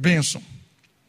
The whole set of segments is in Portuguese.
Bênção.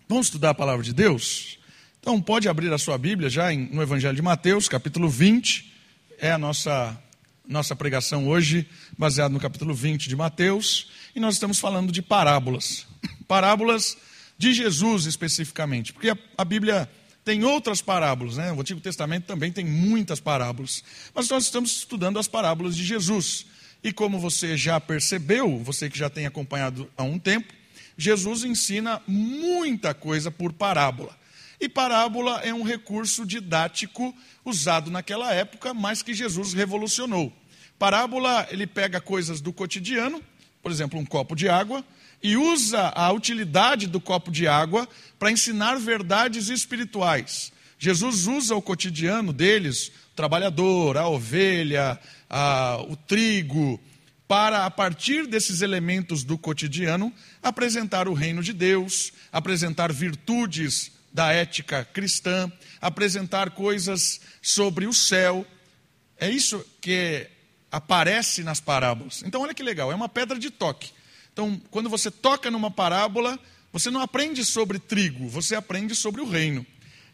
Vamos estudar a palavra de Deus? Então, pode abrir a sua Bíblia já no Evangelho de Mateus, capítulo 20. É a nossa, nossa pregação hoje, baseada no capítulo 20 de Mateus. E nós estamos falando de parábolas. Parábolas de Jesus especificamente. Porque a, a Bíblia tem outras parábolas, né? O Antigo Testamento também tem muitas parábolas. Mas nós estamos estudando as parábolas de Jesus. E como você já percebeu, você que já tem acompanhado há um tempo, Jesus ensina muita coisa por parábola. E parábola é um recurso didático usado naquela época, mas que Jesus revolucionou. Parábola, ele pega coisas do cotidiano, por exemplo, um copo de água, e usa a utilidade do copo de água para ensinar verdades espirituais. Jesus usa o cotidiano deles, o trabalhador, a ovelha, a, o trigo, para, a partir desses elementos do cotidiano, apresentar o reino de Deus, apresentar virtudes da ética cristã, apresentar coisas sobre o céu. É isso que aparece nas parábolas. Então, olha que legal, é uma pedra de toque. Então, quando você toca numa parábola, você não aprende sobre trigo, você aprende sobre o reino.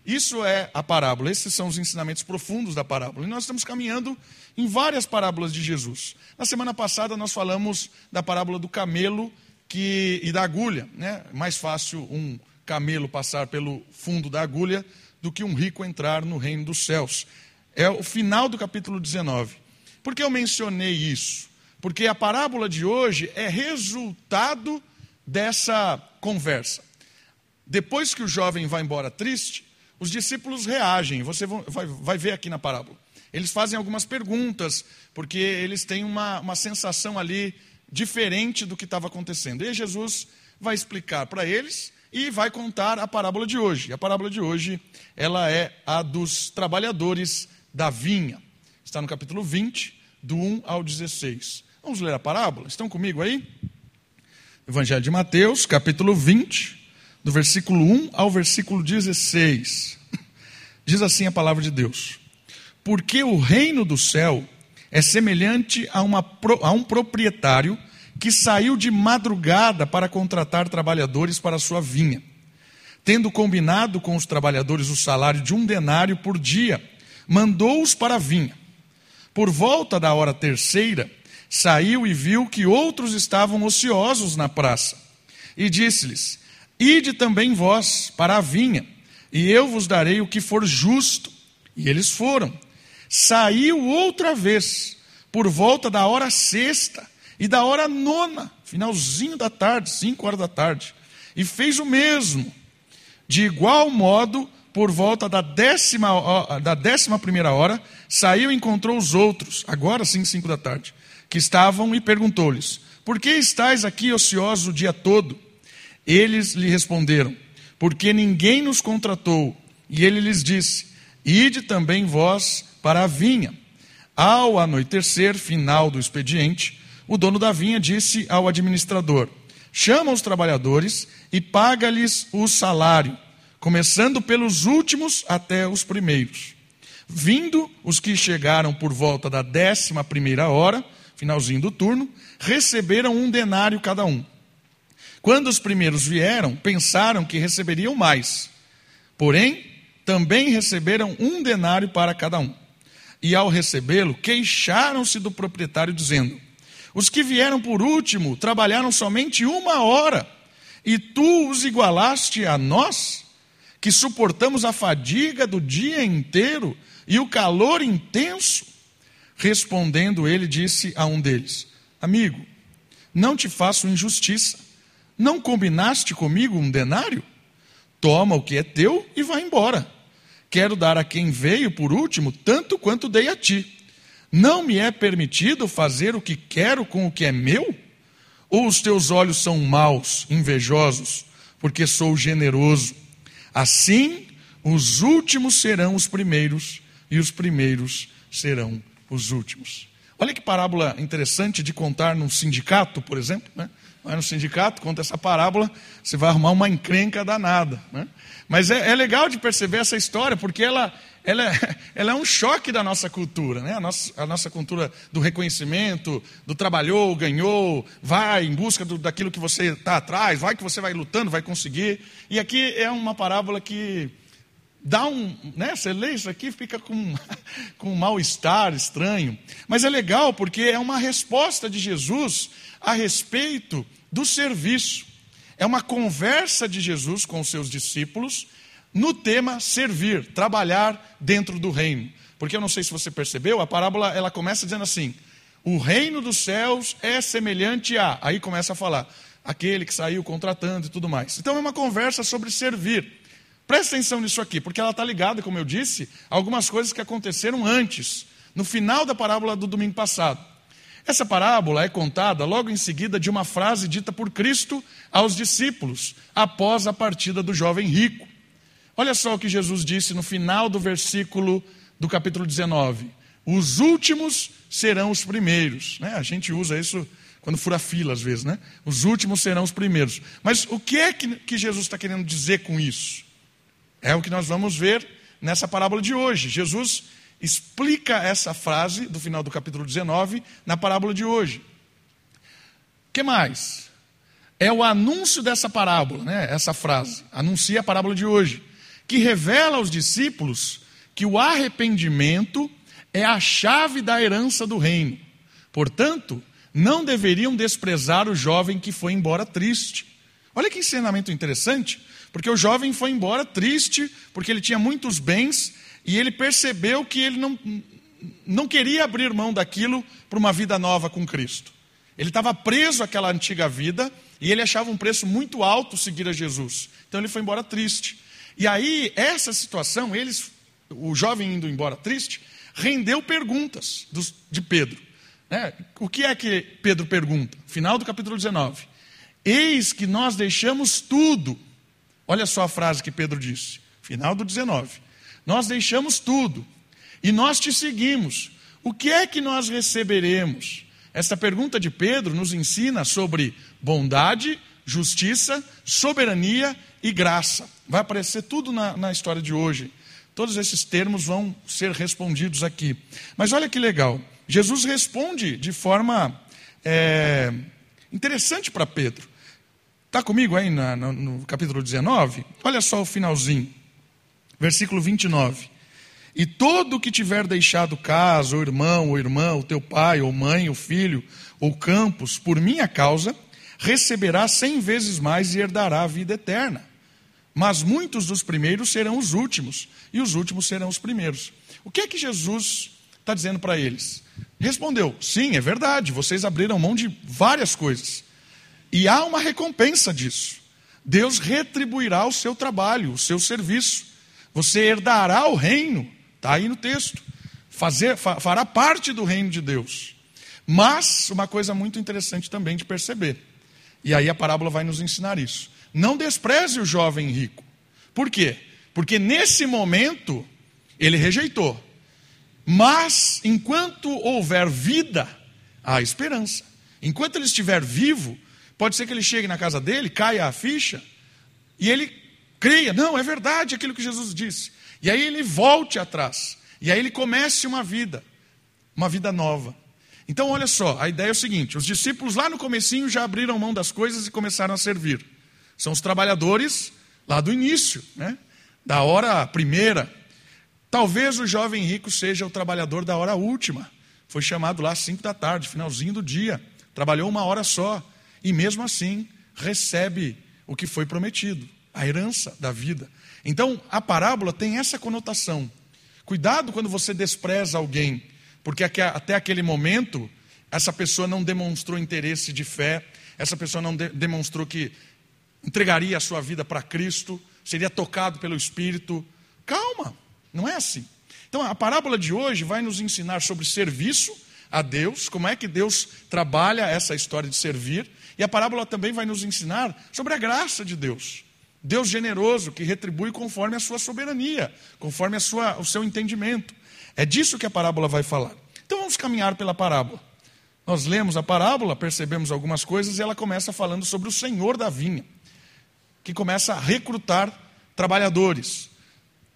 Isso é a parábola, esses são os ensinamentos profundos da parábola. E nós estamos caminhando em várias parábolas de Jesus. Na semana passada nós falamos da parábola do camelo que, e da agulha. Né? Mais fácil um camelo passar pelo fundo da agulha do que um rico entrar no reino dos céus. É o final do capítulo 19. Por que eu mencionei isso? Porque a parábola de hoje é resultado dessa conversa. Depois que o jovem vai embora triste, os discípulos reagem. Você vai, ver aqui na parábola. Eles fazem algumas perguntas, porque eles têm uma, uma sensação ali diferente do que estava acontecendo. E Jesus vai explicar para eles e vai contar a parábola de hoje. A parábola de hoje, ela é a dos trabalhadores da vinha. Está no capítulo 20, do 1 ao 16. Vamos ler a parábola? Estão comigo aí? Evangelho de Mateus, capítulo 20, do versículo 1 ao versículo 16. Diz assim a palavra de Deus: Porque o reino do céu é semelhante a, uma, a um proprietário que saiu de madrugada para contratar trabalhadores para sua vinha. Tendo combinado com os trabalhadores o salário de um denário por dia, mandou-os para a vinha. Por volta da hora terceira, saiu e viu que outros estavam ociosos na praça. E disse-lhes: Ide também vós para a vinha, e eu vos darei o que for justo. E eles foram. Saiu outra vez, por volta da hora sexta e da hora nona, finalzinho da tarde, cinco horas da tarde, e fez o mesmo. De igual modo, por volta da décima, da décima primeira hora, saiu e encontrou os outros, agora sim, cinco da tarde, que estavam e perguntou-lhes: Por que estáis aqui ociosos o dia todo? Eles lhe responderam: Porque ninguém nos contratou. E ele lhes disse: Ide também vós para a vinha. Ao anoitecer, final do expediente, o dono da vinha disse ao administrador: Chama os trabalhadores e paga-lhes o salário, começando pelos últimos até os primeiros. Vindo os que chegaram por volta da décima primeira hora, finalzinho do turno, receberam um denário cada um. Quando os primeiros vieram, pensaram que receberiam mais. Porém, também receberam um denário para cada um. E ao recebê-lo, queixaram-se do proprietário, dizendo: Os que vieram por último trabalharam somente uma hora, e tu os igualaste a nós, que suportamos a fadiga do dia inteiro e o calor intenso. Respondendo, ele disse a um deles: Amigo, não te faço injustiça. Não combinaste comigo um denário? Toma o que é teu e vá embora. Quero dar a quem veio por último tanto quanto dei a ti. Não me é permitido fazer o que quero com o que é meu? Ou os teus olhos são maus, invejosos, porque sou generoso? Assim, os últimos serão os primeiros, e os primeiros serão os últimos. Olha que parábola interessante de contar num sindicato, por exemplo. Né? Vai no sindicato, conta essa parábola, você vai arrumar uma encrenca danada. Né? Mas é, é, legal de perceber essa história, porque ela, ela, é, ela é um choque da nossa cultura, né? a, nossa, a nossa cultura do reconhecimento, do trabalhou, ganhou, vai em busca do, daquilo que você está atrás, vai que você vai lutando, vai conseguir. E aqui é uma parábola que dá um, né, você lê isso aqui fica com, com um mal-estar estranho. Mas é legal porque é uma resposta de Jesus a respeito do serviço. É uma conversa de Jesus com os seus discípulos no tema servir, trabalhar dentro do reino. Porque eu não sei se você percebeu, a parábola ela começa dizendo assim: o reino dos céus é semelhante a. Aí começa a falar, aquele que saiu contratando e tudo mais. Então é uma conversa sobre servir. Presta atenção nisso aqui, porque ela está ligada, como eu disse, a algumas coisas que aconteceram antes, no final da parábola do domingo passado. Essa parábola é contada logo em seguida de uma frase dita por Cristo aos discípulos, após a partida do jovem rico. Olha só o que Jesus disse no final do versículo do capítulo 19: Os últimos serão os primeiros. Né? A gente usa isso quando fura fila, às vezes, né? Os últimos serão os primeiros. Mas o que é que, que Jesus está querendo dizer com isso? É o que nós vamos ver nessa parábola de hoje. Jesus explica essa frase do final do capítulo 19 na parábola de hoje. O que mais? É o anúncio dessa parábola, né? essa frase, anuncia a parábola de hoje, que revela aos discípulos que o arrependimento é a chave da herança do reino. Portanto, não deveriam desprezar o jovem que foi embora triste. Olha que ensinamento interessante. Porque o jovem foi embora triste, porque ele tinha muitos bens, e ele percebeu que ele não, não queria abrir mão daquilo para uma vida nova com Cristo. Ele estava preso àquela antiga vida, e ele achava um preço muito alto seguir a Jesus. Então ele foi embora triste. E aí, essa situação, eles, o jovem indo embora triste, rendeu perguntas de Pedro. Né? O que é que Pedro pergunta? Final do capítulo 19. Eis que nós deixamos tudo Olha só a frase que Pedro disse, final do 19. Nós deixamos tudo e nós te seguimos. O que é que nós receberemos? Esta pergunta de Pedro nos ensina sobre bondade, justiça, soberania e graça. Vai aparecer tudo na, na história de hoje. Todos esses termos vão ser respondidos aqui. Mas olha que legal. Jesus responde de forma é, interessante para Pedro. Está comigo aí no, no capítulo 19? Olha só o finalzinho, versículo 29. E todo que tiver deixado casa, ou irmão, ou irmã, ou teu pai, ou mãe, ou filho, ou campos, por minha causa, receberá cem vezes mais e herdará a vida eterna. Mas muitos dos primeiros serão os últimos, e os últimos serão os primeiros. O que é que Jesus está dizendo para eles? Respondeu: sim, é verdade, vocês abriram mão de várias coisas. E há uma recompensa disso. Deus retribuirá o seu trabalho, o seu serviço. Você herdará o reino, está aí no texto. Fazer, fará parte do reino de Deus. Mas, uma coisa muito interessante também de perceber, e aí a parábola vai nos ensinar isso. Não despreze o jovem rico. Por quê? Porque nesse momento ele rejeitou. Mas, enquanto houver vida, há esperança. Enquanto ele estiver vivo, Pode ser que ele chegue na casa dele, caia a ficha, e ele creia, não, é verdade aquilo que Jesus disse. E aí ele volte atrás. E aí ele comece uma vida, uma vida nova. Então, olha só, a ideia é o seguinte: os discípulos lá no comecinho já abriram mão das coisas e começaram a servir. São os trabalhadores lá do início, né? da hora primeira. Talvez o jovem rico seja o trabalhador da hora última. Foi chamado lá às cinco da tarde, finalzinho do dia. Trabalhou uma hora só e mesmo assim recebe o que foi prometido, a herança da vida. Então, a parábola tem essa conotação. Cuidado quando você despreza alguém, porque até aquele momento essa pessoa não demonstrou interesse de fé, essa pessoa não de demonstrou que entregaria a sua vida para Cristo, seria tocado pelo Espírito. Calma, não é assim. Então, a parábola de hoje vai nos ensinar sobre serviço a Deus, como é que Deus trabalha essa história de servir, e a parábola também vai nos ensinar sobre a graça de Deus. Deus generoso que retribui conforme a sua soberania, conforme a sua, o seu entendimento. É disso que a parábola vai falar. Então vamos caminhar pela parábola. Nós lemos a parábola, percebemos algumas coisas e ela começa falando sobre o senhor da vinha, que começa a recrutar trabalhadores.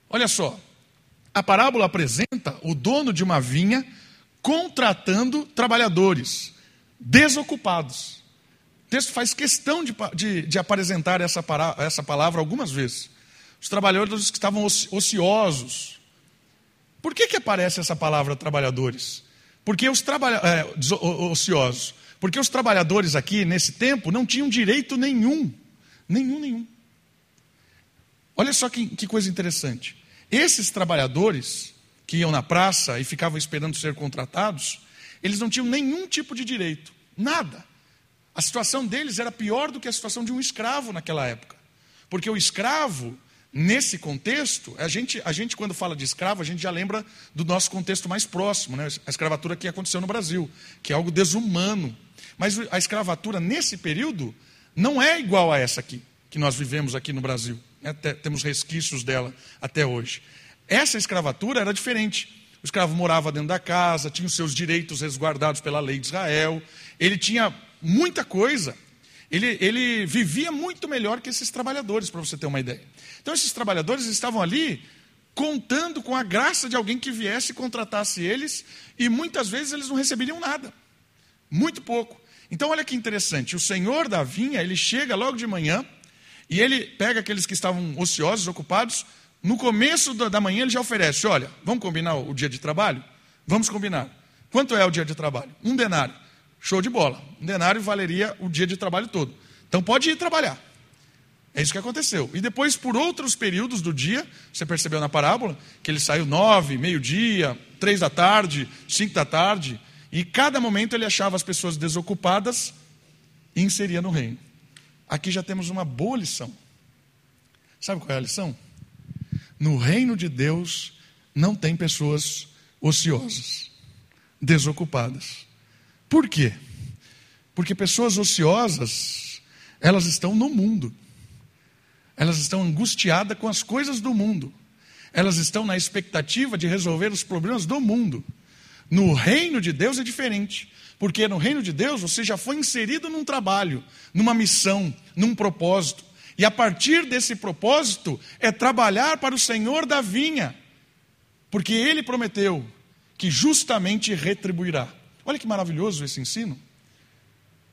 Olha só, a parábola apresenta o dono de uma vinha contratando trabalhadores desocupados. Texto faz questão de, de, de apresentar essa, para, essa palavra algumas vezes. Os trabalhadores que estavam ociosos. Por que, que aparece essa palavra trabalhadores? Porque os é, ociosos. Porque os trabalhadores aqui, nesse tempo, não tinham direito nenhum. Nenhum, nenhum. Olha só que, que coisa interessante. Esses trabalhadores que iam na praça e ficavam esperando ser contratados, eles não tinham nenhum tipo de direito. Nada. A situação deles era pior do que a situação de um escravo naquela época. Porque o escravo, nesse contexto, a gente, a gente quando fala de escravo, a gente já lembra do nosso contexto mais próximo, né? a escravatura que aconteceu no Brasil, que é algo desumano. Mas a escravatura nesse período não é igual a essa aqui, que nós vivemos aqui no Brasil. Né? Temos resquícios dela até hoje. Essa escravatura era diferente. O escravo morava dentro da casa, tinha os seus direitos resguardados pela lei de Israel, ele tinha muita coisa. Ele, ele vivia muito melhor que esses trabalhadores, para você ter uma ideia. Então, esses trabalhadores estavam ali contando com a graça de alguém que viesse e contratasse eles, e muitas vezes eles não receberiam nada, muito pouco. Então, olha que interessante: o senhor da vinha, ele chega logo de manhã, e ele pega aqueles que estavam ociosos, ocupados, no começo da manhã ele já oferece: olha, vamos combinar o dia de trabalho? Vamos combinar. Quanto é o dia de trabalho? Um denário. Show de bola. Um denário valeria o dia de trabalho todo. Então pode ir trabalhar. É isso que aconteceu. E depois, por outros períodos do dia, você percebeu na parábola, que ele saiu nove, meio-dia, três da tarde, cinco da tarde, e cada momento ele achava as pessoas desocupadas e inseria no reino. Aqui já temos uma boa lição. Sabe qual é a lição? No reino de Deus não tem pessoas ociosas, desocupadas. Por quê? Porque pessoas ociosas, elas estão no mundo. Elas estão angustiadas com as coisas do mundo. Elas estão na expectativa de resolver os problemas do mundo. No reino de Deus é diferente. Porque no reino de Deus você já foi inserido num trabalho, numa missão, num propósito. E a partir desse propósito é trabalhar para o Senhor da vinha. Porque ele prometeu que justamente retribuirá. Olha que maravilhoso esse ensino.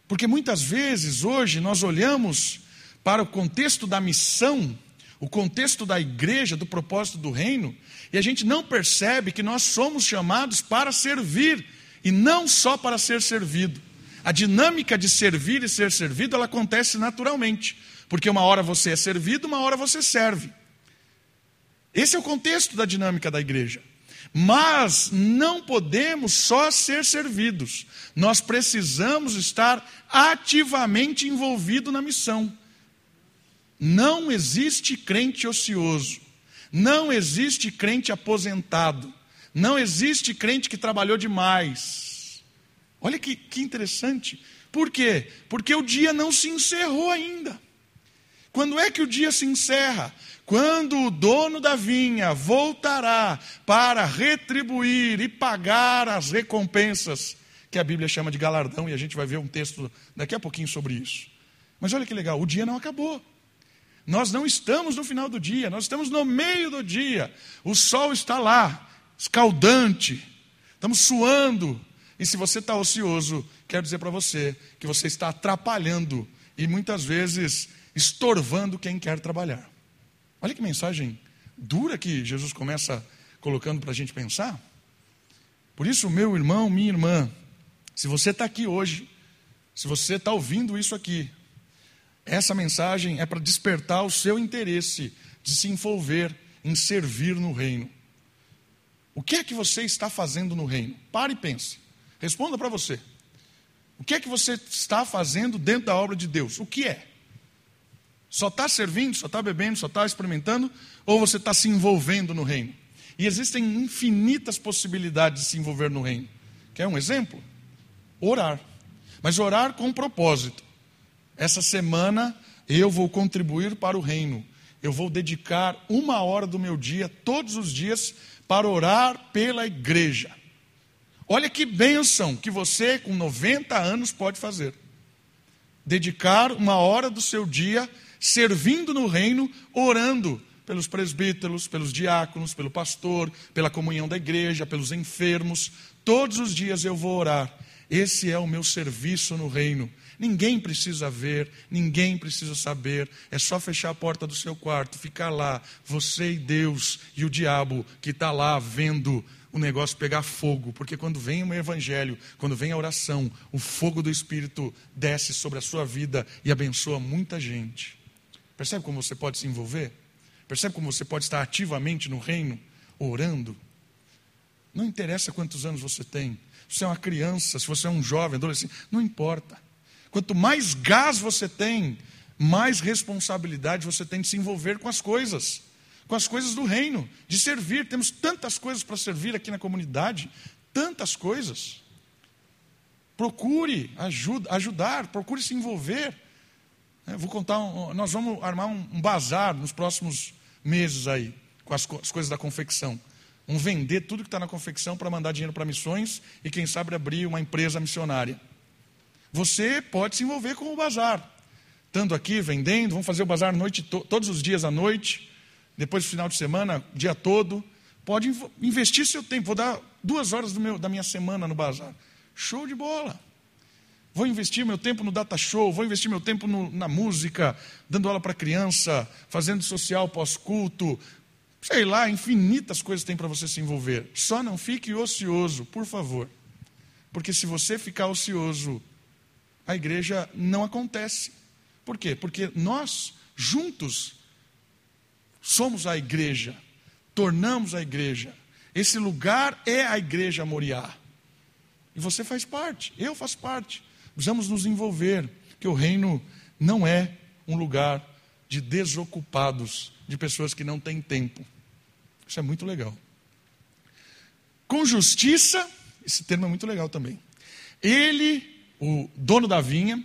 Porque muitas vezes hoje nós olhamos para o contexto da missão, o contexto da igreja, do propósito do reino, e a gente não percebe que nós somos chamados para servir e não só para ser servido. A dinâmica de servir e ser servido, ela acontece naturalmente, porque uma hora você é servido, uma hora você serve. Esse é o contexto da dinâmica da igreja. Mas não podemos só ser servidos, nós precisamos estar ativamente envolvido na missão. Não existe crente ocioso, não existe crente aposentado, não existe crente que trabalhou demais. Olha que, que interessante. Por quê? Porque o dia não se encerrou ainda. Quando é que o dia se encerra? Quando o dono da vinha voltará para retribuir e pagar as recompensas, que a Bíblia chama de galardão, e a gente vai ver um texto daqui a pouquinho sobre isso. Mas olha que legal, o dia não acabou. Nós não estamos no final do dia, nós estamos no meio do dia. O sol está lá, escaldante, estamos suando. E se você está ocioso, quero dizer para você que você está atrapalhando e muitas vezes estorvando quem quer trabalhar. Olha que mensagem dura que Jesus começa colocando para a gente pensar. Por isso, meu irmão, minha irmã, se você está aqui hoje, se você está ouvindo isso aqui, essa mensagem é para despertar o seu interesse de se envolver em servir no reino. O que é que você está fazendo no reino? Pare e pense. Responda para você. O que é que você está fazendo dentro da obra de Deus? O que é? Só está servindo, só está bebendo, só está experimentando, ou você está se envolvendo no reino? E existem infinitas possibilidades de se envolver no reino. Quer um exemplo? Orar. Mas orar com propósito. Essa semana eu vou contribuir para o reino. Eu vou dedicar uma hora do meu dia, todos os dias, para orar pela igreja. Olha que bênção que você, com 90 anos, pode fazer. Dedicar uma hora do seu dia servindo no reino, orando pelos presbíteros, pelos diáconos, pelo pastor, pela comunhão da igreja, pelos enfermos. Todos os dias eu vou orar. Esse é o meu serviço no reino. Ninguém precisa ver, ninguém precisa saber. É só fechar a porta do seu quarto, ficar lá, você e Deus e o diabo que está lá vendo o negócio pegar fogo, porque quando vem o evangelho, quando vem a oração, o fogo do Espírito desce sobre a sua vida e abençoa muita gente. Percebe como você pode se envolver? Percebe como você pode estar ativamente no reino, orando? Não interessa quantos anos você tem, se você é uma criança, se você é um jovem, adolescente, não importa. Quanto mais gás você tem, mais responsabilidade você tem de se envolver com as coisas com as coisas do reino, de servir. Temos tantas coisas para servir aqui na comunidade, tantas coisas. Procure ajuda, ajudar, procure se envolver. É, vou contar, um, nós vamos armar um, bazar nos próximos meses aí, com as, as coisas da confecção. Vamos vender tudo que está na confecção para mandar dinheiro para missões e, quem sabe, abrir uma empresa missionária. Você pode se envolver com o bazar. Estando aqui vendendo, vamos fazer o bazar noite, todos os dias à noite depois do final de semana, dia todo. Pode investir seu tempo. Vou dar duas horas meu, da minha semana no bazar. Show de bola. Vou investir meu tempo no data show, vou investir meu tempo no, na música, dando aula para criança, fazendo social pós-culto. Sei lá, infinitas coisas tem para você se envolver. Só não fique ocioso, por favor. Porque se você ficar ocioso, a igreja não acontece. Por quê? Porque nós, juntos, somos a igreja, tornamos a igreja. Esse lugar é a igreja Moriá. E você faz parte, eu faço parte. Precisamos nos envolver, que o reino não é um lugar de desocupados, de pessoas que não têm tempo. Isso é muito legal. Com justiça, esse termo é muito legal também. Ele, o dono da vinha,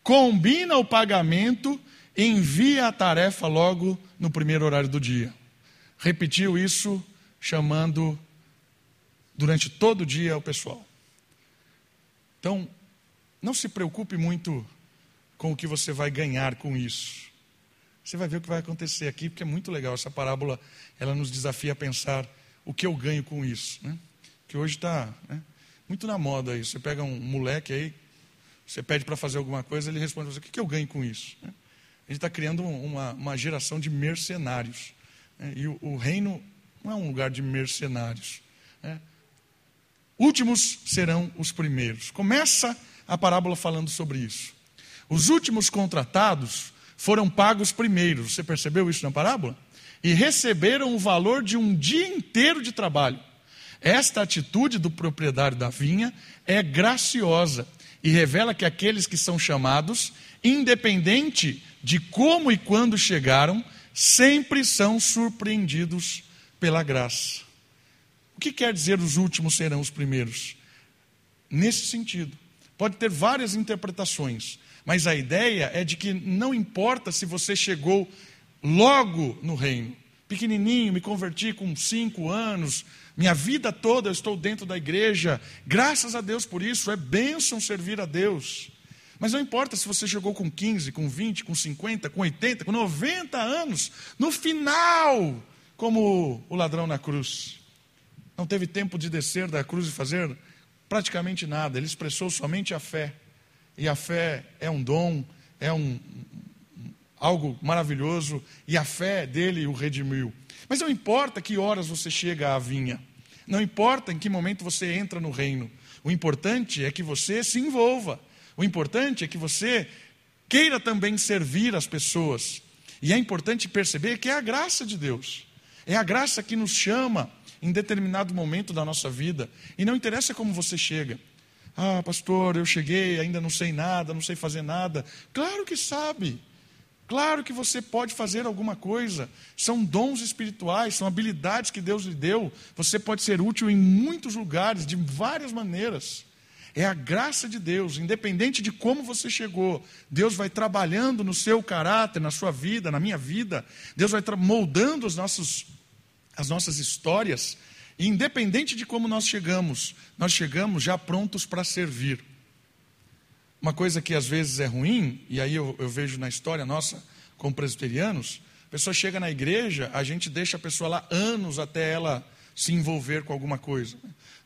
combina o pagamento envia a tarefa logo no primeiro horário do dia. Repetiu isso chamando durante todo o dia o pessoal. Então, não se preocupe muito com o que você vai ganhar com isso. Você vai ver o que vai acontecer aqui, porque é muito legal. Essa parábola, ela nos desafia a pensar o que eu ganho com isso. Né? Que hoje está né, muito na moda isso. Você pega um moleque aí, você pede para fazer alguma coisa, ele responde: o que, que eu ganho com isso? Né? gente está criando uma, uma, geração de mercenários. Né? E o, o, reino não é um lugar de mercenários. Né? Últimos serão os primeiros. Começa a parábola falando sobre isso. Os últimos contratados foram pagos primeiros. Você percebeu isso na parábola? E receberam o valor de um dia inteiro de trabalho. Esta atitude do proprietário da vinha é graciosa e revela que aqueles que são chamados, independente de como e quando chegaram, sempre são surpreendidos pela graça. O que quer dizer os últimos serão os primeiros? Nesse sentido. Pode ter várias interpretações, mas a ideia é de que não importa se você chegou logo no reino, pequenininho, me converti com cinco anos, minha vida toda eu estou dentro da igreja, graças a Deus por isso, é bênção servir a Deus. Mas não importa se você chegou com 15, com 20, com 50, com 80, com 90 anos, no final, como o ladrão na cruz. Não teve tempo de descer da cruz e fazer praticamente nada, ele expressou somente a fé. E a fé é um dom, é um algo maravilhoso, e a fé dele o redimiu. Mas não importa que horas você chega à vinha, não importa em que momento você entra no reino, o importante é que você se envolva. O importante é que você queira também servir as pessoas. E é importante perceber que é a graça de Deus. É a graça que nos chama em determinado momento da nossa vida. E não interessa como você chega. Ah, pastor, eu cheguei, ainda não sei nada, não sei fazer nada. Claro que sabe. Claro que você pode fazer alguma coisa. São dons espirituais, são habilidades que Deus lhe deu. Você pode ser útil em muitos lugares, de várias maneiras. É a graça de Deus, independente de como você chegou, Deus vai trabalhando no seu caráter, na sua vida, na minha vida, Deus vai moldando os nossos, as nossas histórias, independente de como nós chegamos, nós chegamos já prontos para servir. Uma coisa que às vezes é ruim, e aí eu, eu vejo na história nossa como presbiterianos, a pessoa chega na igreja, a gente deixa a pessoa lá anos até ela se envolver com alguma coisa.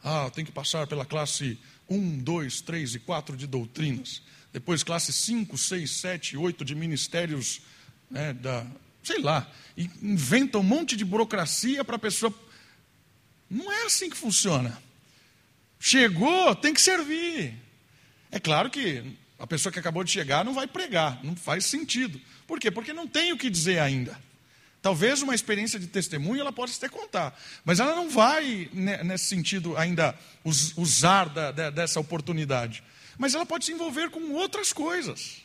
Ah, tem que passar pela classe 1, 2, 3 e 4 de doutrinas. Depois classe 5, 6, 7, 8 de ministérios né, da. Sei lá. Inventa um monte de burocracia para a pessoa. Não é assim que funciona. Chegou, tem que servir. É claro que a pessoa que acabou de chegar não vai pregar, não faz sentido. Por quê? Porque não tem o que dizer ainda. Talvez uma experiência de testemunho ela possa até contar, mas ela não vai, nesse sentido, ainda usar dessa oportunidade. Mas ela pode se envolver com outras coisas.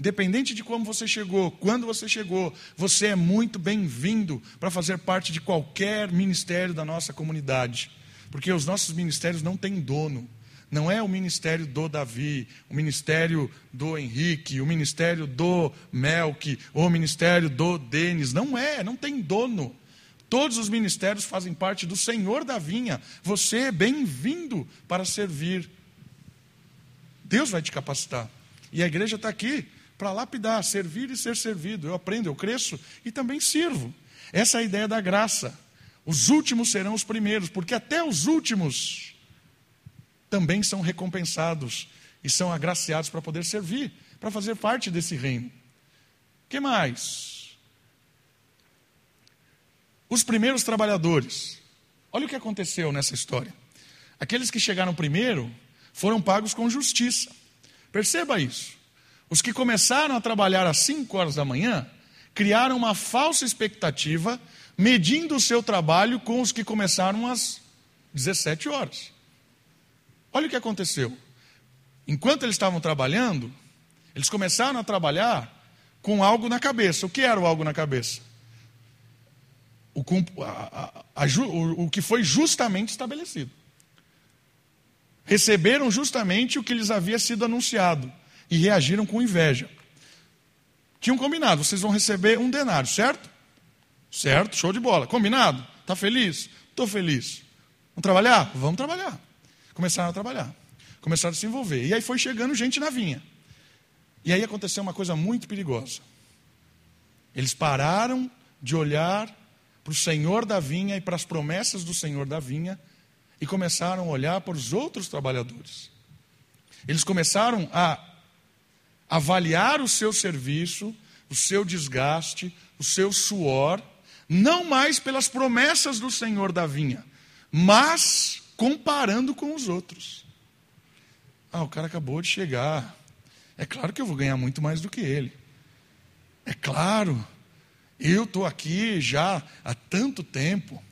Independente de como você chegou, quando você chegou, você é muito bem-vindo para fazer parte de qualquer ministério da nossa comunidade. Porque os nossos ministérios não têm dono. Não é o ministério do Davi, o ministério do Henrique, o ministério do Melk, ou o ministério do Denis. Não é, não tem dono. Todos os ministérios fazem parte do Senhor da vinha. Você é bem-vindo para servir. Deus vai te capacitar. E a igreja está aqui para lapidar, servir e ser servido. Eu aprendo, eu cresço e também sirvo. Essa é a ideia da graça. Os últimos serão os primeiros, porque até os últimos também são recompensados e são agraciados para poder servir, para fazer parte desse reino. que mais? Os primeiros trabalhadores. Olha o que aconteceu nessa história. Aqueles que chegaram primeiro foram pagos com justiça. Perceba isso. Os que começaram a trabalhar às 5 horas da manhã criaram uma falsa expectativa, medindo o seu trabalho com os que começaram às 17 horas. Olha o que aconteceu. Enquanto eles estavam trabalhando, eles começaram a trabalhar com algo na cabeça. O que era o algo na cabeça? O, a, a, a, o, o que foi justamente estabelecido. Receberam justamente o que lhes havia sido anunciado e reagiram com inveja. Tinham combinado, vocês vão receber um denário, certo? Certo, show de bola. Combinado? Está feliz? Estou feliz. Vamos trabalhar? Vamos trabalhar começaram a trabalhar, começaram a se envolver. E aí foi chegando gente na vinha. E aí aconteceu uma coisa muito perigosa. Eles pararam de olhar para o Senhor da vinha e para as promessas do Senhor da vinha e começaram a olhar para os outros trabalhadores. Eles começaram a avaliar o seu serviço, o seu desgaste, o seu suor, não mais pelas promessas do Senhor da vinha, mas comparando com os outros. Ah, o cara acabou de chegar. É claro que eu vou ganhar muito mais do que ele. É claro. Eu estou aqui já há tanto tempo.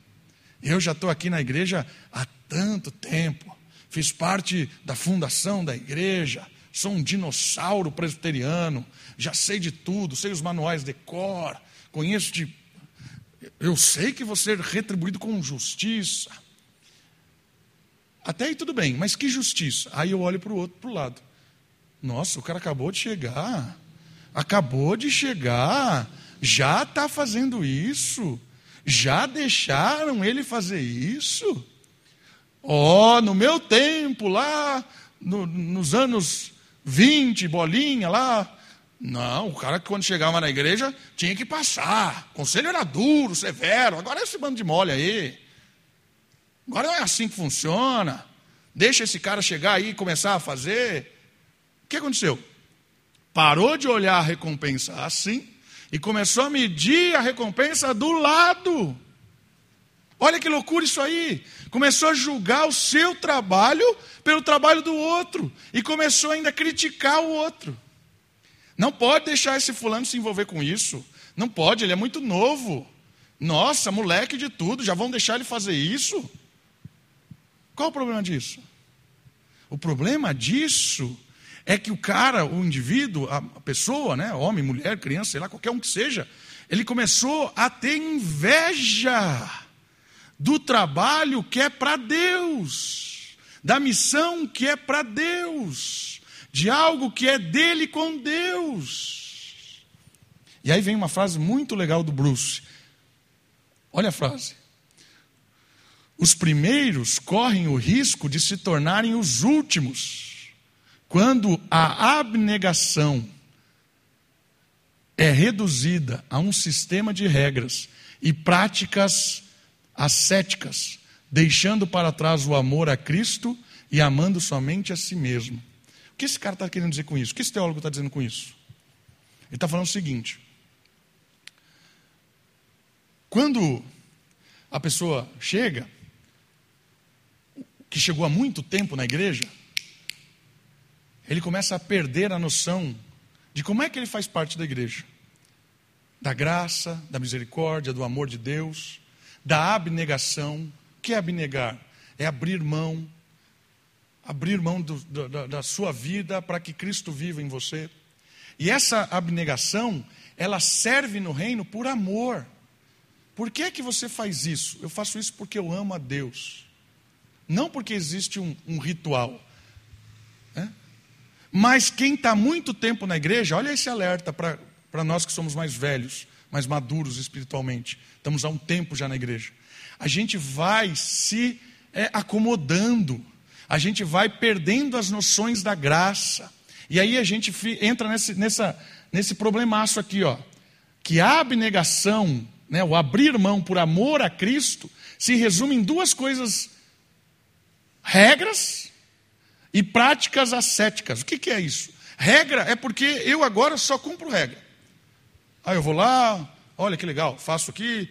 Eu já estou aqui na igreja há tanto tempo. Fiz parte da fundação da igreja. Sou um dinossauro presbiteriano. Já sei de tudo. Sei os manuais de cor. Conheço de. Eu sei que vou ser retribuído com justiça. Até aí tudo bem, mas que justiça? Aí eu olho para o outro pro lado. Nossa, o cara acabou de chegar. Acabou de chegar. Já está fazendo isso. Já deixaram ele fazer isso? Ó, oh, no meu tempo, lá no, nos anos 20, bolinha lá. Não, o cara que quando chegava na igreja tinha que passar. O conselho era duro, severo. Agora é esse bando de mole aí. Agora não é assim que funciona. Deixa esse cara chegar aí e começar a fazer. O que aconteceu? Parou de olhar a recompensa assim e começou a medir a recompensa do lado. Olha que loucura isso aí. Começou a julgar o seu trabalho pelo trabalho do outro e começou ainda a criticar o outro. Não pode deixar esse fulano se envolver com isso. Não pode, ele é muito novo. Nossa, moleque de tudo, já vão deixar ele fazer isso? Qual o problema disso? O problema disso é que o cara, o indivíduo, a pessoa, né, homem, mulher, criança, sei lá, qualquer um que seja, ele começou a ter inveja do trabalho que é para Deus, da missão que é para Deus, de algo que é dele com Deus. E aí vem uma frase muito legal do Bruce. Olha a frase. os primeiros correm o risco de se tornarem os últimos, quando a abnegação é reduzida a um sistema de regras e práticas ascéticas, deixando para trás o amor a Cristo e amando somente a si mesmo. O que esse cara está querendo dizer com isso? O que esse teólogo está dizendo com isso? Ele está falando o seguinte: quando a pessoa chega, que chegou há muito tempo na igreja, ele começa a perder a noção de como é que ele faz parte da igreja. Da graça, da misericórdia, do amor de Deus, da abnegação. O que é abnegar? É abrir mão, abrir mão do, da, da sua vida para que Cristo viva em você. E essa abnegação, ela serve no reino por amor. Por que é que você faz isso? Eu faço isso porque eu amo a Deus. Não porque existe um, um ritual. Mas quem está muito tempo na igreja, olha esse alerta para nós que somos mais velhos, mais maduros espiritualmente. Estamos há um tempo já na igreja. A gente vai se é, acomodando, a gente vai perdendo as noções da graça. E aí a gente entra nesse, nessa, nesse problemaço aqui, ó, que a abnegação né, o abrir mão por amor a Cristo, se resume em duas coisas: regras e práticas ascéticas. O que, que é isso? Regra é porque eu agora só cumpro regra. Aí eu vou lá, olha que legal, faço aqui,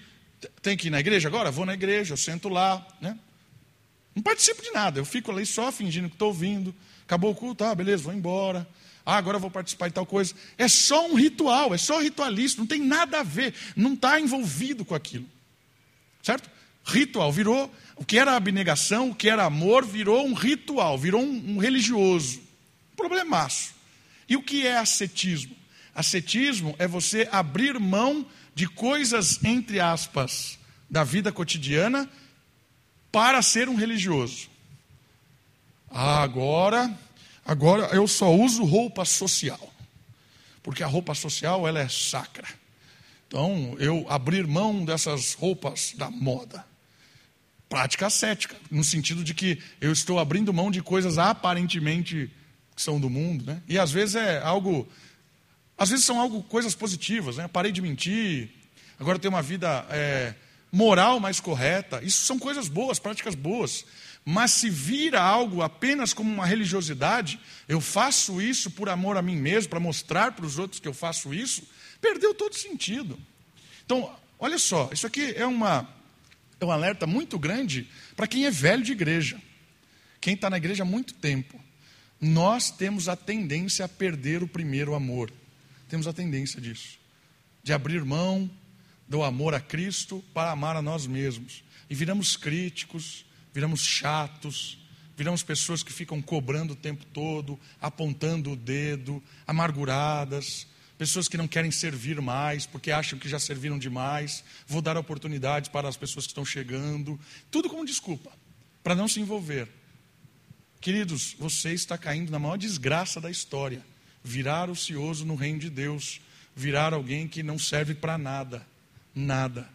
tem que ir na igreja agora? Vou na igreja, eu sento lá, né? Não participo de nada, eu fico ali só fingindo que estou ouvindo. Acabou o culto, ah, beleza, vou embora. Ah, agora vou participar de tal coisa. É só um ritual, é só ritualista, não tem nada a ver, não está envolvido com aquilo. Certo? Ritual virou, o que era abnegação, o que era amor, virou um ritual, virou um, um religioso. Problemaço. E o que é ascetismo? Ascetismo é você abrir mão de coisas, entre aspas, da vida cotidiana para ser um religioso. Ah, agora Agora eu só uso roupa social, porque a roupa social ela é sacra. Então eu abrir mão dessas roupas da moda. Prática ascética, no sentido de que eu estou abrindo mão de coisas aparentemente que são do mundo, né? E às vezes é algo, às vezes são algo coisas positivas, né? Parei de mentir, agora tenho uma vida é, moral mais correta. Isso são coisas boas, práticas boas. Mas se vira algo apenas como uma religiosidade, eu faço isso por amor a mim mesmo, para mostrar para os outros que eu faço isso, perdeu todo sentido. Então, olha só, isso aqui é, uma, é um alerta muito grande para quem é velho de igreja, quem está na igreja há muito tempo. Nós temos a tendência a perder o primeiro amor, temos a tendência disso, de abrir mão do amor a Cristo para amar a nós mesmos, e viramos críticos viramos chatos, viramos pessoas que ficam cobrando o tempo todo, apontando o dedo, amarguradas, pessoas que não querem servir mais porque acham que já serviram demais. Vou dar oportunidades para as pessoas que estão chegando, tudo como desculpa para não se envolver. Queridos, você está caindo na maior desgraça da história. Virar ocioso no reino de Deus, virar alguém que não serve para nada, nada.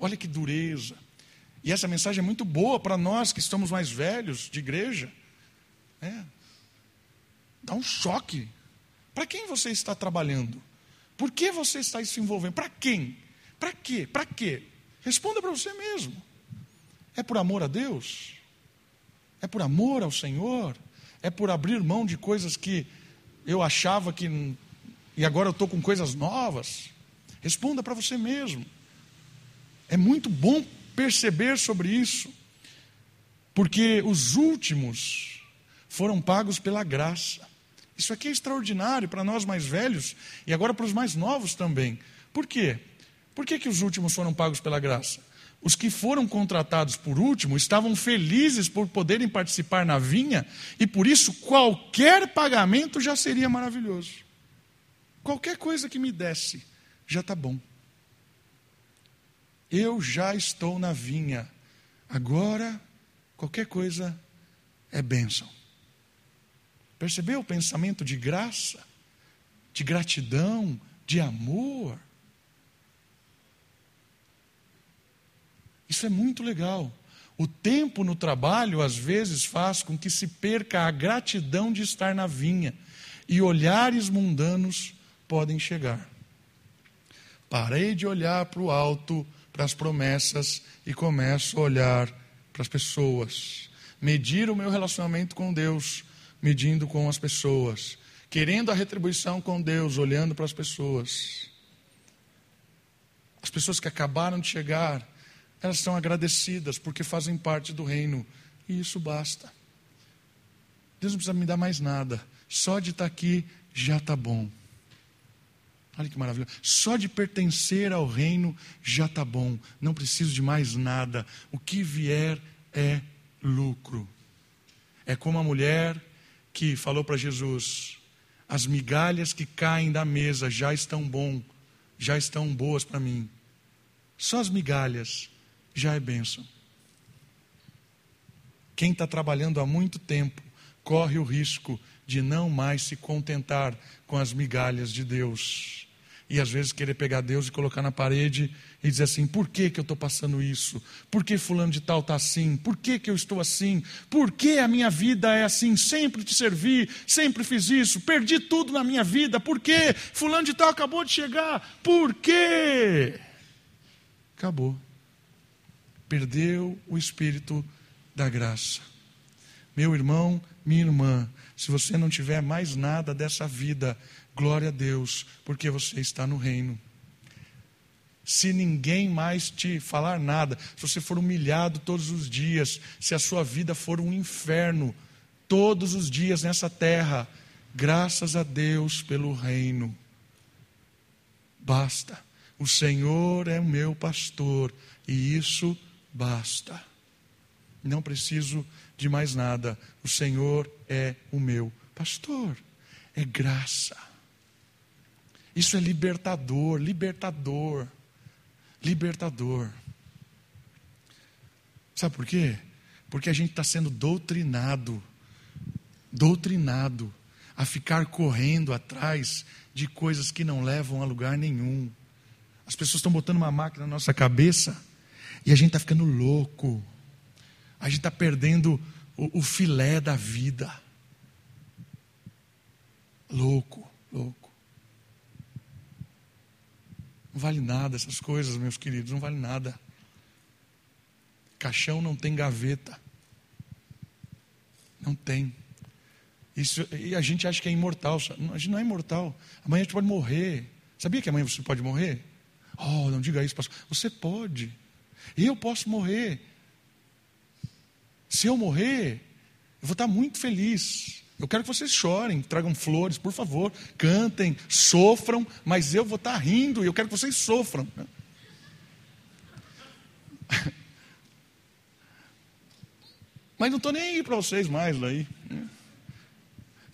Olha que dureza. E essa mensagem é muito boa para nós que estamos mais velhos de igreja. É. Dá um choque. Para quem você está trabalhando? Por que você está se envolvendo? Para quem? Para quê? Para quê? Responda para você mesmo. É por amor a Deus? É por amor ao Senhor? É por abrir mão de coisas que eu achava que. e agora eu estou com coisas novas? Responda para você mesmo. É muito bom perceber sobre isso, porque os últimos foram pagos pela graça. Isso aqui é extraordinário para nós mais velhos e agora para os mais novos também. Por quê? Por que, que os últimos foram pagos pela graça? Os que foram contratados por último estavam felizes por poderem participar na vinha e por isso qualquer pagamento já seria maravilhoso. Qualquer coisa que me desse já está bom. Eu já estou na vinha. Agora, qualquer coisa é bênção. Percebeu o pensamento de graça, de gratidão, de amor? Isso é muito legal. O tempo no trabalho, às vezes, faz com que se perca a gratidão de estar na vinha, e olhares mundanos podem chegar. Parei de olhar para o alto, para as promessas, e começo a olhar para as pessoas. Medir o meu relacionamento com Deus, medindo com as pessoas. Querendo a retribuição com Deus, olhando para as pessoas. As pessoas que acabaram de chegar, elas são agradecidas porque fazem parte do reino. E isso basta. Deus não precisa me dar mais nada. Só de estar aqui já está bom. Olha que maravilha. Só de pertencer ao reino já está bom. Não preciso de mais nada. O que vier é lucro. É como a mulher que falou para Jesus: as migalhas que caem da mesa já estão bom, já estão boas para mim. Só as migalhas já é bênção. Quem está trabalhando há muito tempo corre o risco de não mais se contentar com as migalhas de Deus. E às vezes querer pegar Deus e colocar na parede e dizer assim: por que, que eu estou passando isso? Por que fulano de tal está assim? Por que, que eu estou assim? Por que a minha vida é assim? Sempre te servi, sempre fiz isso, perdi tudo na minha vida. Por que? Fulano de tal acabou de chegar. Por quê? Acabou perdeu o espírito da graça. Meu irmão, minha irmã, se você não tiver mais nada dessa vida, glória a Deus, porque você está no reino. Se ninguém mais te falar nada, se você for humilhado todos os dias, se a sua vida for um inferno todos os dias nessa terra, graças a Deus pelo reino. Basta. O Senhor é o meu pastor e isso basta. Não preciso de mais nada. O Senhor é o meu pastor. É graça. Isso é libertador, libertador, libertador. Sabe por quê? Porque a gente está sendo doutrinado, doutrinado a ficar correndo atrás de coisas que não levam a lugar nenhum. As pessoas estão botando uma máquina na nossa cabeça e a gente está ficando louco. A gente está perdendo o, o filé da vida. Louco, louco. Não vale nada essas coisas, meus queridos, não vale nada. Caixão não tem gaveta. Não tem. Isso, e a gente acha que é imortal. A gente não é imortal. Amanhã a gente pode morrer. Sabia que amanhã você pode morrer? Oh, não diga isso, pastor. Você pode. Eu posso morrer. Se eu morrer, eu vou estar muito feliz. Eu quero que vocês chorem, tragam flores, por favor, cantem, sofram, mas eu vou estar rindo e eu quero que vocês sofram. Mas não estou nem aí para vocês mais daí.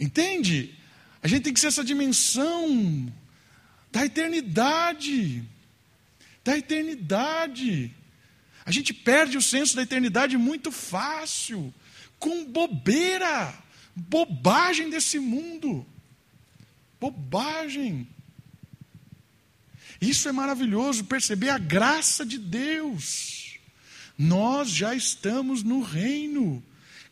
Entende? A gente tem que ser essa dimensão da eternidade. Da eternidade. A gente perde o senso da eternidade muito fácil, com bobeira, bobagem desse mundo. Bobagem. Isso é maravilhoso, perceber a graça de Deus. Nós já estamos no reino.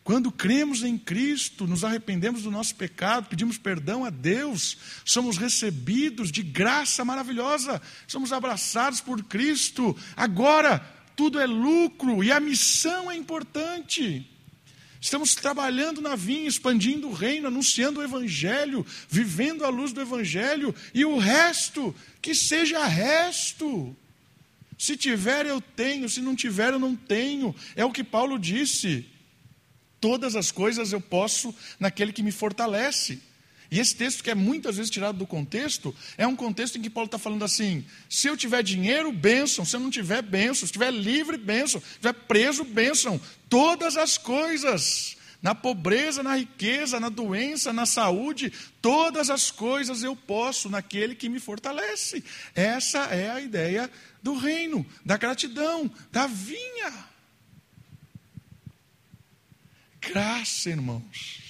Quando cremos em Cristo, nos arrependemos do nosso pecado, pedimos perdão a Deus, somos recebidos de graça maravilhosa, somos abraçados por Cristo. Agora, tudo é lucro e a missão é importante. Estamos trabalhando na vinha, expandindo o reino, anunciando o Evangelho, vivendo a luz do Evangelho, e o resto, que seja resto. Se tiver, eu tenho, se não tiver, eu não tenho. É o que Paulo disse. Todas as coisas eu posso naquele que me fortalece. E esse texto, que é muitas vezes tirado do contexto, é um contexto em que Paulo está falando assim: se eu tiver dinheiro, bênção, se eu não tiver, bênção, se estiver livre, bênção, se estiver preso, bênção. Todas as coisas, na pobreza, na riqueza, na doença, na saúde, todas as coisas eu posso naquele que me fortalece. Essa é a ideia do reino, da gratidão, da vinha. Graça, irmãos.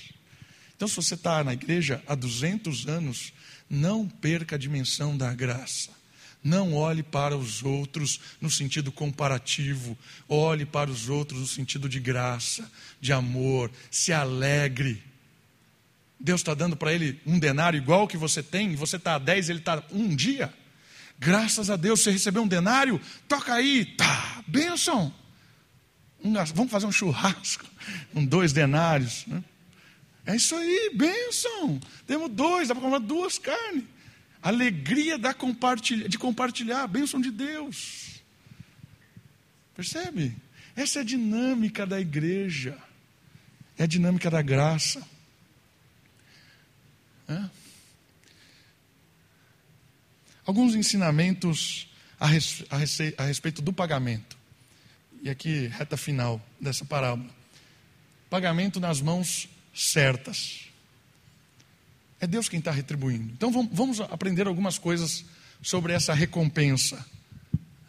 Então, se você está na igreja há 200 anos, não perca a dimensão da graça. Não olhe para os outros no sentido comparativo, olhe para os outros no sentido de graça, de amor, se alegre. Deus está dando para ele um denário igual que você tem, você está a 10, ele está um dia. Graças a Deus, você recebeu um denário, toca aí, tá, bênção. vamos fazer um churrasco, com dois denários. Né? É isso aí, bênção. Temos dois, dá para comprar duas carnes. Alegria da compartilha, de compartilhar bênção de Deus. Percebe? Essa é a dinâmica da igreja. É a dinâmica da graça. É? Alguns ensinamentos a, res, a, a respeito do pagamento. E aqui, reta final dessa parábola. Pagamento nas mãos certas. É Deus quem está retribuindo. Então vamos aprender algumas coisas sobre essa recompensa.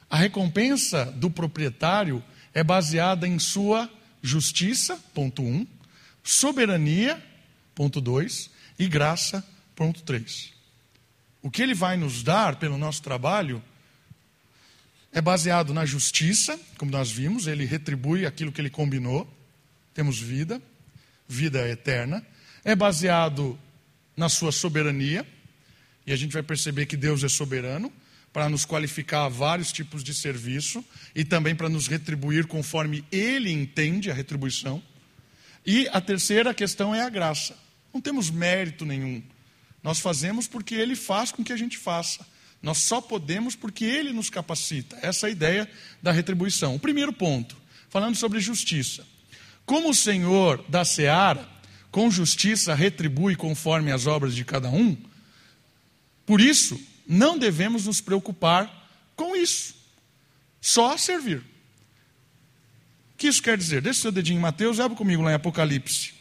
A recompensa do proprietário é baseada em sua justiça, ponto 1, um, soberania, ponto 2, e graça, ponto 3. O que ele vai nos dar pelo nosso trabalho é baseado na justiça, como nós vimos, ele retribui aquilo que ele combinou, temos vida vida eterna, é baseado na sua soberania, e a gente vai perceber que Deus é soberano para nos qualificar a vários tipos de serviço e também para nos retribuir conforme Ele entende a retribuição. E a terceira questão é a graça. Não temos mérito nenhum. Nós fazemos porque Ele faz com que a gente faça. Nós só podemos porque Ele nos capacita. Essa é a ideia da retribuição. O primeiro ponto, falando sobre justiça. Como o Senhor da seara, com justiça, retribui conforme as obras de cada um, por isso, não devemos nos preocupar com isso, só servir. O que isso quer dizer? Deixa o seu dedinho em Mateus, abre comigo lá em Apocalipse,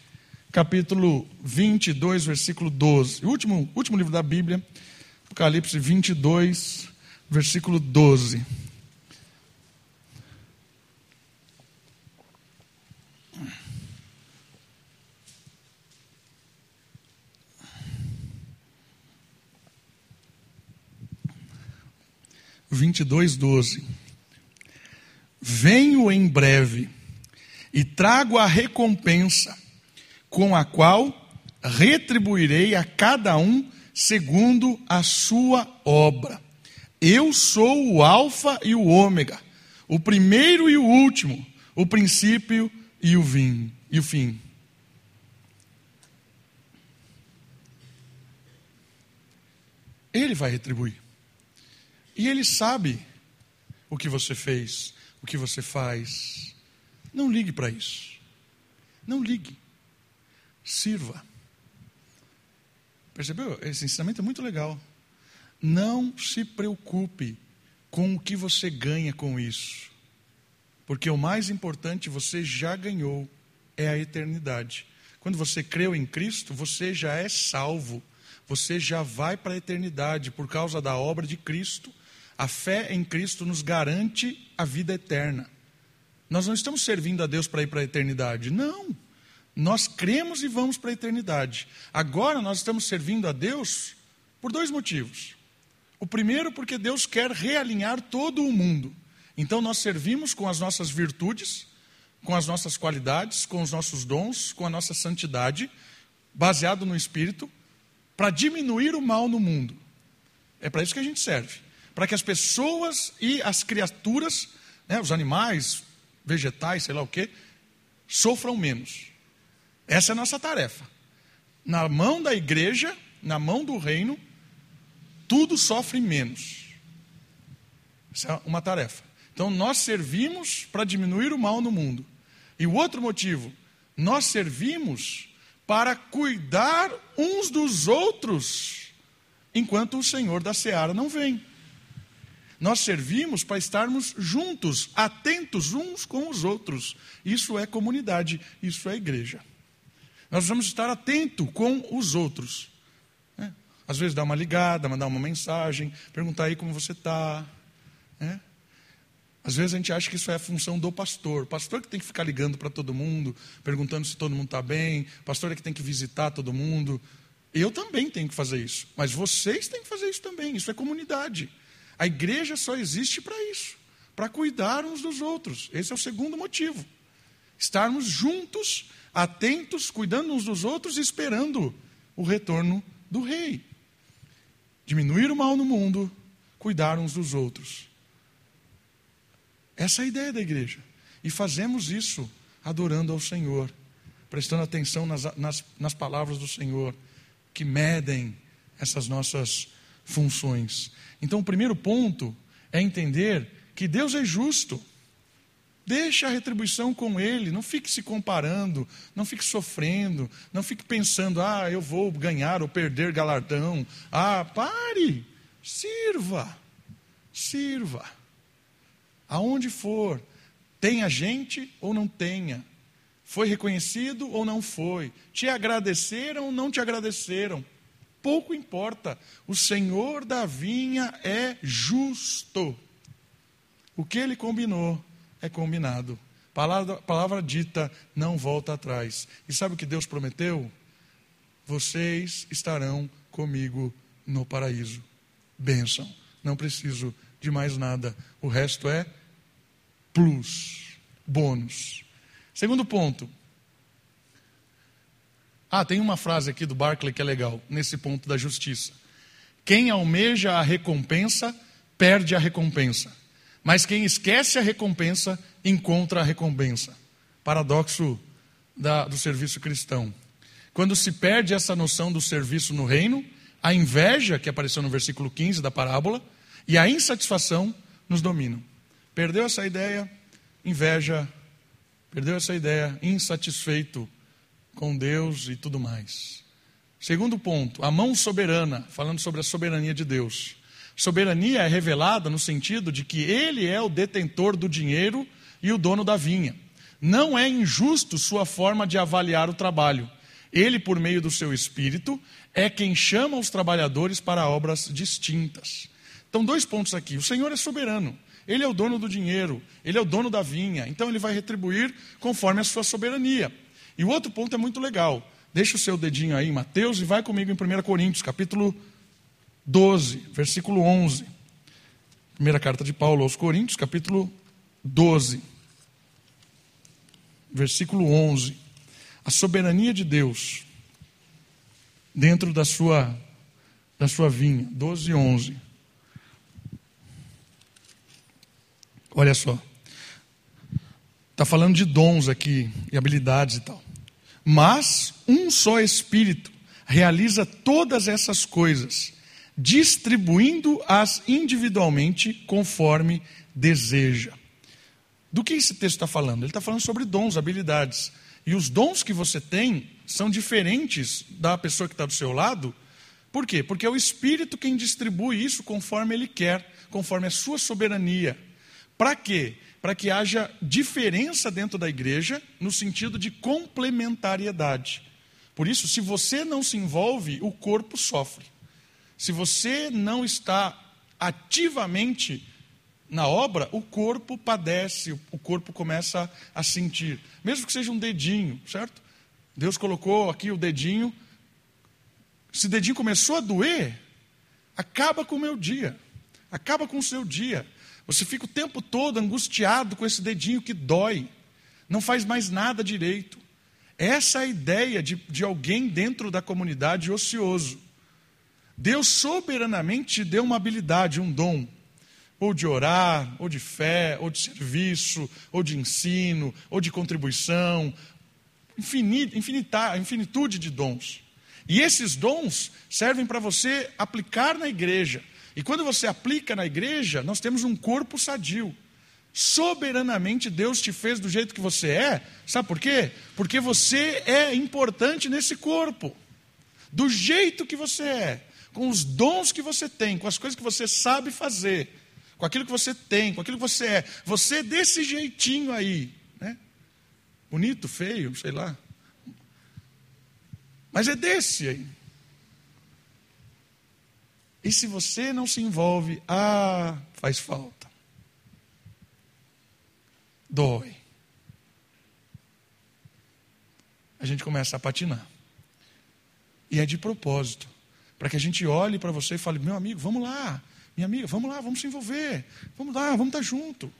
capítulo 22, versículo 12. O último, último livro da Bíblia, Apocalipse 22, versículo 12. 22, 12. Venho em breve e trago a recompensa, com a qual retribuirei a cada um segundo a sua obra. Eu sou o Alfa e o Ômega, o primeiro e o último, o princípio e o, vim, e o fim. Ele vai retribuir. E Ele sabe o que você fez, o que você faz. Não ligue para isso. Não ligue. Sirva. Percebeu? Esse ensinamento é muito legal. Não se preocupe com o que você ganha com isso. Porque o mais importante você já ganhou é a eternidade. Quando você creu em Cristo, você já é salvo. Você já vai para a eternidade por causa da obra de Cristo. A fé em Cristo nos garante a vida eterna. Nós não estamos servindo a Deus para ir para a eternidade. Não. Nós cremos e vamos para a eternidade. Agora nós estamos servindo a Deus por dois motivos. O primeiro, porque Deus quer realinhar todo o mundo. Então nós servimos com as nossas virtudes, com as nossas qualidades, com os nossos dons, com a nossa santidade, baseado no Espírito, para diminuir o mal no mundo. É para isso que a gente serve para que as pessoas e as criaturas, né, os animais, vegetais, sei lá o que, sofram menos. Essa é a nossa tarefa. Na mão da igreja, na mão do reino, tudo sofre menos. Essa é uma tarefa. Então nós servimos para diminuir o mal no mundo. E o outro motivo, nós servimos para cuidar uns dos outros, enquanto o Senhor da seara não vem. Nós servimos para estarmos juntos, atentos uns com os outros. Isso é comunidade, isso é igreja. Nós vamos estar atentos com os outros. Né? Às vezes dar uma ligada, mandar uma mensagem, perguntar aí como você está. Né? Às vezes a gente acha que isso é a função do pastor. O pastor que tem que ficar ligando para todo mundo, perguntando se todo mundo está bem. O pastor é que tem que visitar todo mundo. Eu também tenho que fazer isso. Mas vocês têm que fazer isso também. Isso é comunidade. A igreja só existe para isso, para cuidar uns dos outros. Esse é o segundo motivo. Estarmos juntos, atentos, cuidando uns dos outros e esperando o retorno do rei. Diminuir o mal no mundo, cuidar uns dos outros. Essa é a ideia da igreja. E fazemos isso adorando ao Senhor, prestando atenção nas, nas, nas palavras do Senhor, que medem essas nossas funções. Então, o primeiro ponto é entender que Deus é justo. Deixa a retribuição com Ele, não fique se comparando, não fique sofrendo, não fique pensando, ah, eu vou ganhar ou perder galardão. Ah, pare, sirva, sirva. Aonde for, tenha gente ou não tenha, foi reconhecido ou não foi, te agradeceram ou não te agradeceram, pouco importa, o Senhor da vinha é justo. O que ele combinou é combinado. Palavra, palavra dita não volta atrás. E sabe o que Deus prometeu? Vocês estarão comigo no paraíso. Bênção. Não preciso de mais nada. O resto é plus, bônus. Segundo ponto. Ah, tem uma frase aqui do Barclay que é legal, nesse ponto da justiça. Quem almeja a recompensa, perde a recompensa. Mas quem esquece a recompensa, encontra a recompensa. Paradoxo da, do serviço cristão. Quando se perde essa noção do serviço no reino, a inveja, que apareceu no versículo 15 da parábola, e a insatisfação nos dominam. Perdeu essa ideia, inveja, perdeu essa ideia, insatisfeito com Deus e tudo mais. Segundo ponto, a mão soberana, falando sobre a soberania de Deus. Soberania é revelada no sentido de que ele é o detentor do dinheiro e o dono da vinha. Não é injusto sua forma de avaliar o trabalho. Ele, por meio do seu espírito, é quem chama os trabalhadores para obras distintas. Então, dois pontos aqui. O Senhor é soberano. Ele é o dono do dinheiro, ele é o dono da vinha. Então, ele vai retribuir conforme a sua soberania. E o outro ponto é muito legal. Deixa o seu dedinho aí, Mateus, e vai comigo em 1 Coríntios, capítulo 12, versículo 11. Primeira carta de Paulo aos Coríntios, capítulo 12, versículo 11. A soberania de Deus dentro da sua, da sua vinha. 12 11. Olha só. Está falando de dons aqui e habilidades e tal. Mas um só Espírito realiza todas essas coisas distribuindo-as individualmente conforme deseja. Do que esse texto está falando? Ele está falando sobre dons, habilidades. E os dons que você tem são diferentes da pessoa que está do seu lado. Por quê? Porque é o Espírito quem distribui isso conforme ele quer, conforme a sua soberania. Para quê? Para que haja diferença dentro da igreja, no sentido de complementariedade. Por isso, se você não se envolve, o corpo sofre. Se você não está ativamente na obra, o corpo padece, o corpo começa a sentir, mesmo que seja um dedinho, certo? Deus colocou aqui o dedinho. Se o dedinho começou a doer, acaba com o meu dia, acaba com o seu dia. Você fica o tempo todo angustiado com esse dedinho que dói, não faz mais nada direito. Essa é a ideia de, de alguém dentro da comunidade ocioso. Deus soberanamente te deu uma habilidade, um dom, ou de orar, ou de fé, ou de serviço, ou de ensino, ou de contribuição, infinita, infinita, infinitude de dons. E esses dons servem para você aplicar na igreja. E quando você aplica na igreja, nós temos um corpo sadio. Soberanamente Deus te fez do jeito que você é. Sabe por quê? Porque você é importante nesse corpo. Do jeito que você é com os dons que você tem, com as coisas que você sabe fazer, com aquilo que você tem, com aquilo que você é. Você desse jeitinho aí, né? Bonito, feio, sei lá. Mas é desse aí. E se você não se envolve, ah, faz falta. Dói. A gente começa a patinar. E é de propósito para que a gente olhe para você e fale: meu amigo, vamos lá, minha amiga, vamos lá, vamos se envolver, vamos lá, vamos estar junto.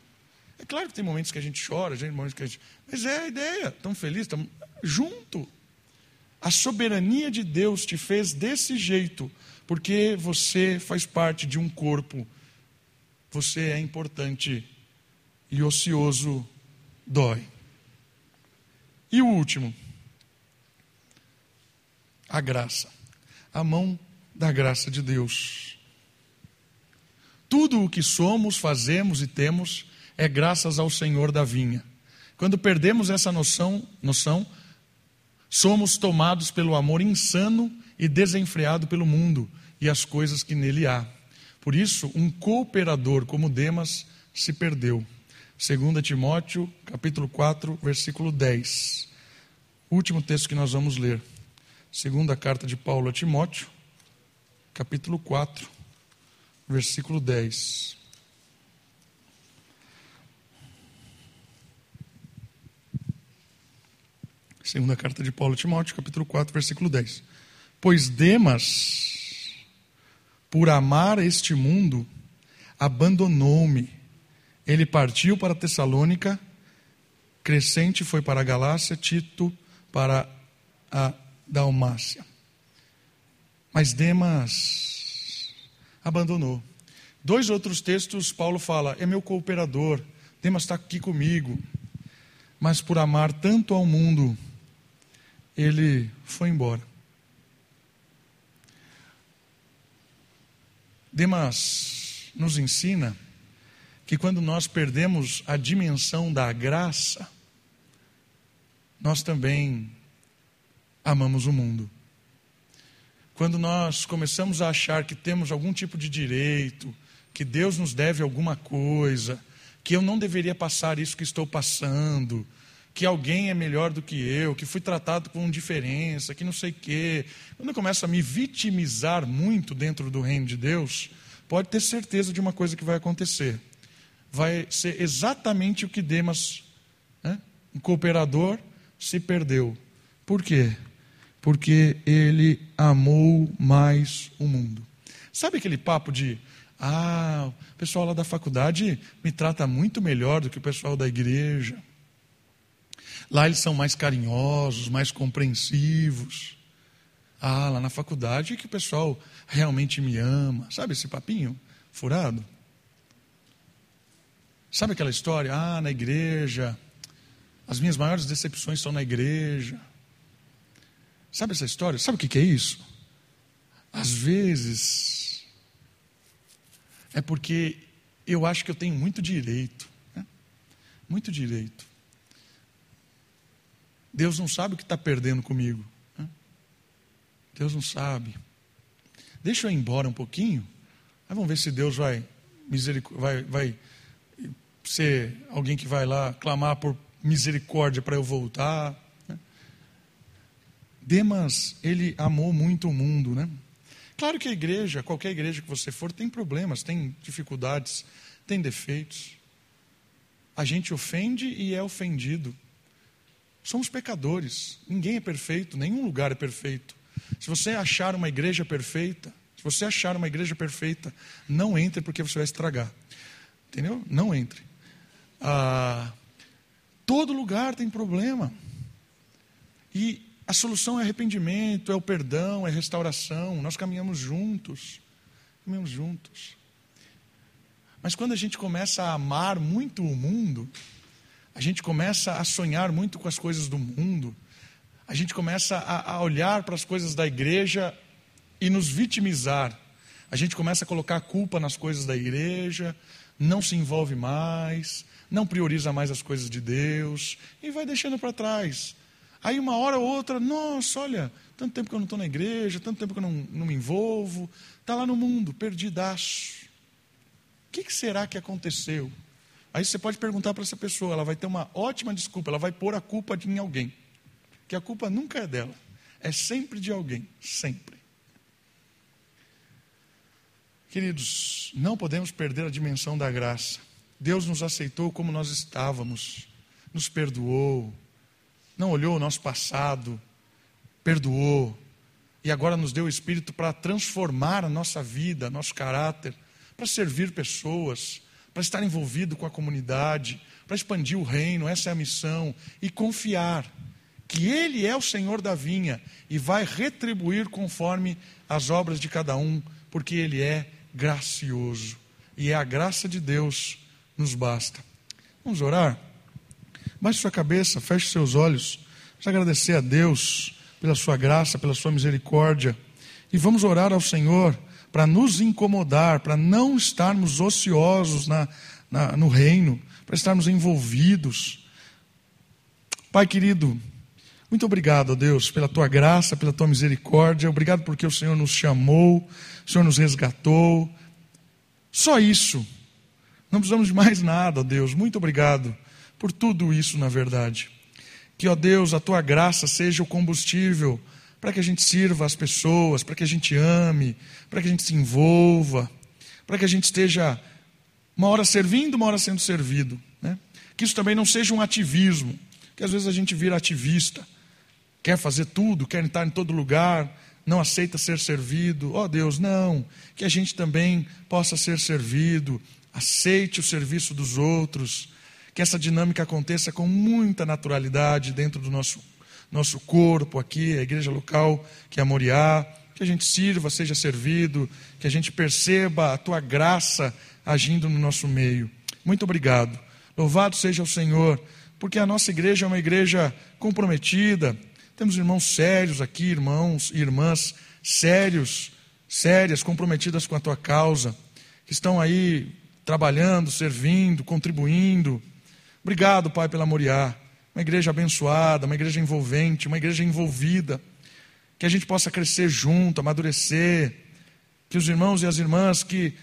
É claro que tem momentos que a gente chora, tem momentos que a gente. Mas é a ideia, estamos felizes, estamos junto. A soberania de Deus te fez desse jeito, porque você faz parte de um corpo, você é importante e ocioso dói. E o último, a graça, a mão da graça de Deus. Tudo o que somos, fazemos e temos é graças ao Senhor da vinha. Quando perdemos essa noção, noção, somos tomados pelo amor insano e desenfreado pelo mundo e as coisas que nele há. Por isso, um cooperador como Demas se perdeu. 2 Timóteo, capítulo 4, versículo 10. Último texto que nós vamos ler. Segunda carta de Paulo a Timóteo, capítulo 4, versículo 10. Segunda carta de Paulo a Timóteo, capítulo 4, versículo 10. Pois Demas, por amar este mundo, abandonou-me. Ele partiu para Tessalônica, Crescente foi para a Galácia, Tito para a Dalmácia. Mas Demas abandonou. Dois outros textos, Paulo fala: é meu cooperador, Demas está aqui comigo. Mas por amar tanto ao mundo, ele foi embora. Demas nos ensina que quando nós perdemos a dimensão da graça, nós também amamos o mundo. Quando nós começamos a achar que temos algum tipo de direito, que Deus nos deve alguma coisa, que eu não deveria passar isso que estou passando, que alguém é melhor do que eu, que fui tratado com diferença, que não sei o quê. Quando eu começo a me vitimizar muito dentro do reino de Deus, pode ter certeza de uma coisa que vai acontecer. Vai ser exatamente o que Demas, né, um cooperador, se perdeu. Por quê? Porque ele amou mais o mundo. Sabe aquele papo de ah, o pessoal lá da faculdade me trata muito melhor do que o pessoal da igreja. Lá eles são mais carinhosos, mais compreensivos. Ah, lá na faculdade é que o pessoal realmente me ama. Sabe esse papinho furado? Sabe aquela história? Ah, na igreja. As minhas maiores decepções são na igreja. Sabe essa história? Sabe o que é isso? Às vezes é porque eu acho que eu tenho muito direito. Né? Muito direito. Deus não sabe o que está perdendo comigo. Né? Deus não sabe. Deixa eu ir embora um pouquinho. Aí vamos ver se Deus vai, vai, vai ser alguém que vai lá clamar por misericórdia para eu voltar. Né? Demas, ele amou muito o mundo, né? Claro que a igreja, qualquer igreja que você for, tem problemas, tem dificuldades, tem defeitos. A gente ofende e é ofendido. Somos pecadores, ninguém é perfeito, nenhum lugar é perfeito. Se você achar uma igreja perfeita, se você achar uma igreja perfeita, não entre porque você vai estragar. Entendeu? Não entre. Ah, todo lugar tem problema. E a solução é arrependimento, é o perdão, é restauração. Nós caminhamos juntos. Caminhamos juntos. Mas quando a gente começa a amar muito o mundo, a gente começa a sonhar muito com as coisas do mundo, a gente começa a, a olhar para as coisas da igreja e nos vitimizar. A gente começa a colocar culpa nas coisas da igreja, não se envolve mais, não prioriza mais as coisas de Deus e vai deixando para trás. Aí uma hora ou outra, nossa, olha, tanto tempo que eu não estou na igreja, tanto tempo que eu não, não me envolvo, está lá no mundo, perdidaço. O que, que será que aconteceu? Aí você pode perguntar para essa pessoa, ela vai ter uma ótima desculpa, ela vai pôr a culpa em alguém. Que a culpa nunca é dela, é sempre de alguém, sempre. Queridos, não podemos perder a dimensão da graça. Deus nos aceitou como nós estávamos, nos perdoou, não olhou o nosso passado, perdoou, e agora nos deu o Espírito para transformar a nossa vida, nosso caráter, para servir pessoas, para estar envolvido com a comunidade, para expandir o reino, essa é a missão, e confiar que Ele é o Senhor da vinha e vai retribuir conforme as obras de cada um, porque Ele é gracioso e é a graça de Deus nos basta. Vamos orar? Baixe sua cabeça, feche seus olhos, vamos agradecer a Deus pela sua graça, pela sua misericórdia e vamos orar ao Senhor para nos incomodar, para não estarmos ociosos na, na, no reino, para estarmos envolvidos. Pai querido, muito obrigado, Deus, pela tua graça, pela tua misericórdia. Obrigado porque o Senhor nos chamou, o Senhor nos resgatou. Só isso. Não precisamos de mais nada, Deus. Muito obrigado por tudo isso, na verdade. Que, ó Deus, a tua graça seja o combustível para que a gente sirva as pessoas, para que a gente ame, para que a gente se envolva, para que a gente esteja uma hora servindo, uma hora sendo servido. Né? Que isso também não seja um ativismo, que às vezes a gente vira ativista, quer fazer tudo, quer estar em todo lugar, não aceita ser servido. Ó oh, Deus, não, que a gente também possa ser servido, aceite o serviço dos outros, que essa dinâmica aconteça com muita naturalidade dentro do nosso nosso corpo aqui, a igreja local que é Moriá, que a gente sirva, seja servido, que a gente perceba a tua graça agindo no nosso meio. Muito obrigado. Louvado seja o Senhor, porque a nossa igreja é uma igreja comprometida. Temos irmãos sérios aqui, irmãos e irmãs sérios, sérias, comprometidas com a tua causa, que estão aí trabalhando, servindo, contribuindo. Obrigado, Pai, pela Moriá uma igreja abençoada, uma igreja envolvente, uma igreja envolvida, que a gente possa crescer junto, amadurecer, que os irmãos e as irmãs que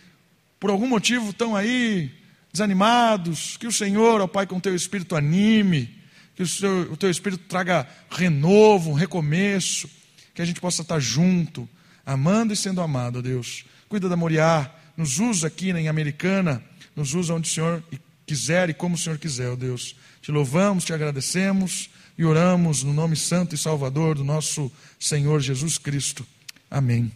por algum motivo estão aí desanimados, que o Senhor, ó Pai, com o teu espírito anime, que o, seu, o teu espírito traga renovo, um recomeço, que a gente possa estar junto, amando e sendo amado, ó Deus. Cuida da Moriá, nos usa aqui em Americana, nos usa onde o Senhor quiser e como o Senhor quiser, ó Deus. Te louvamos, te agradecemos e oramos no nome santo e salvador do nosso Senhor Jesus Cristo. Amém.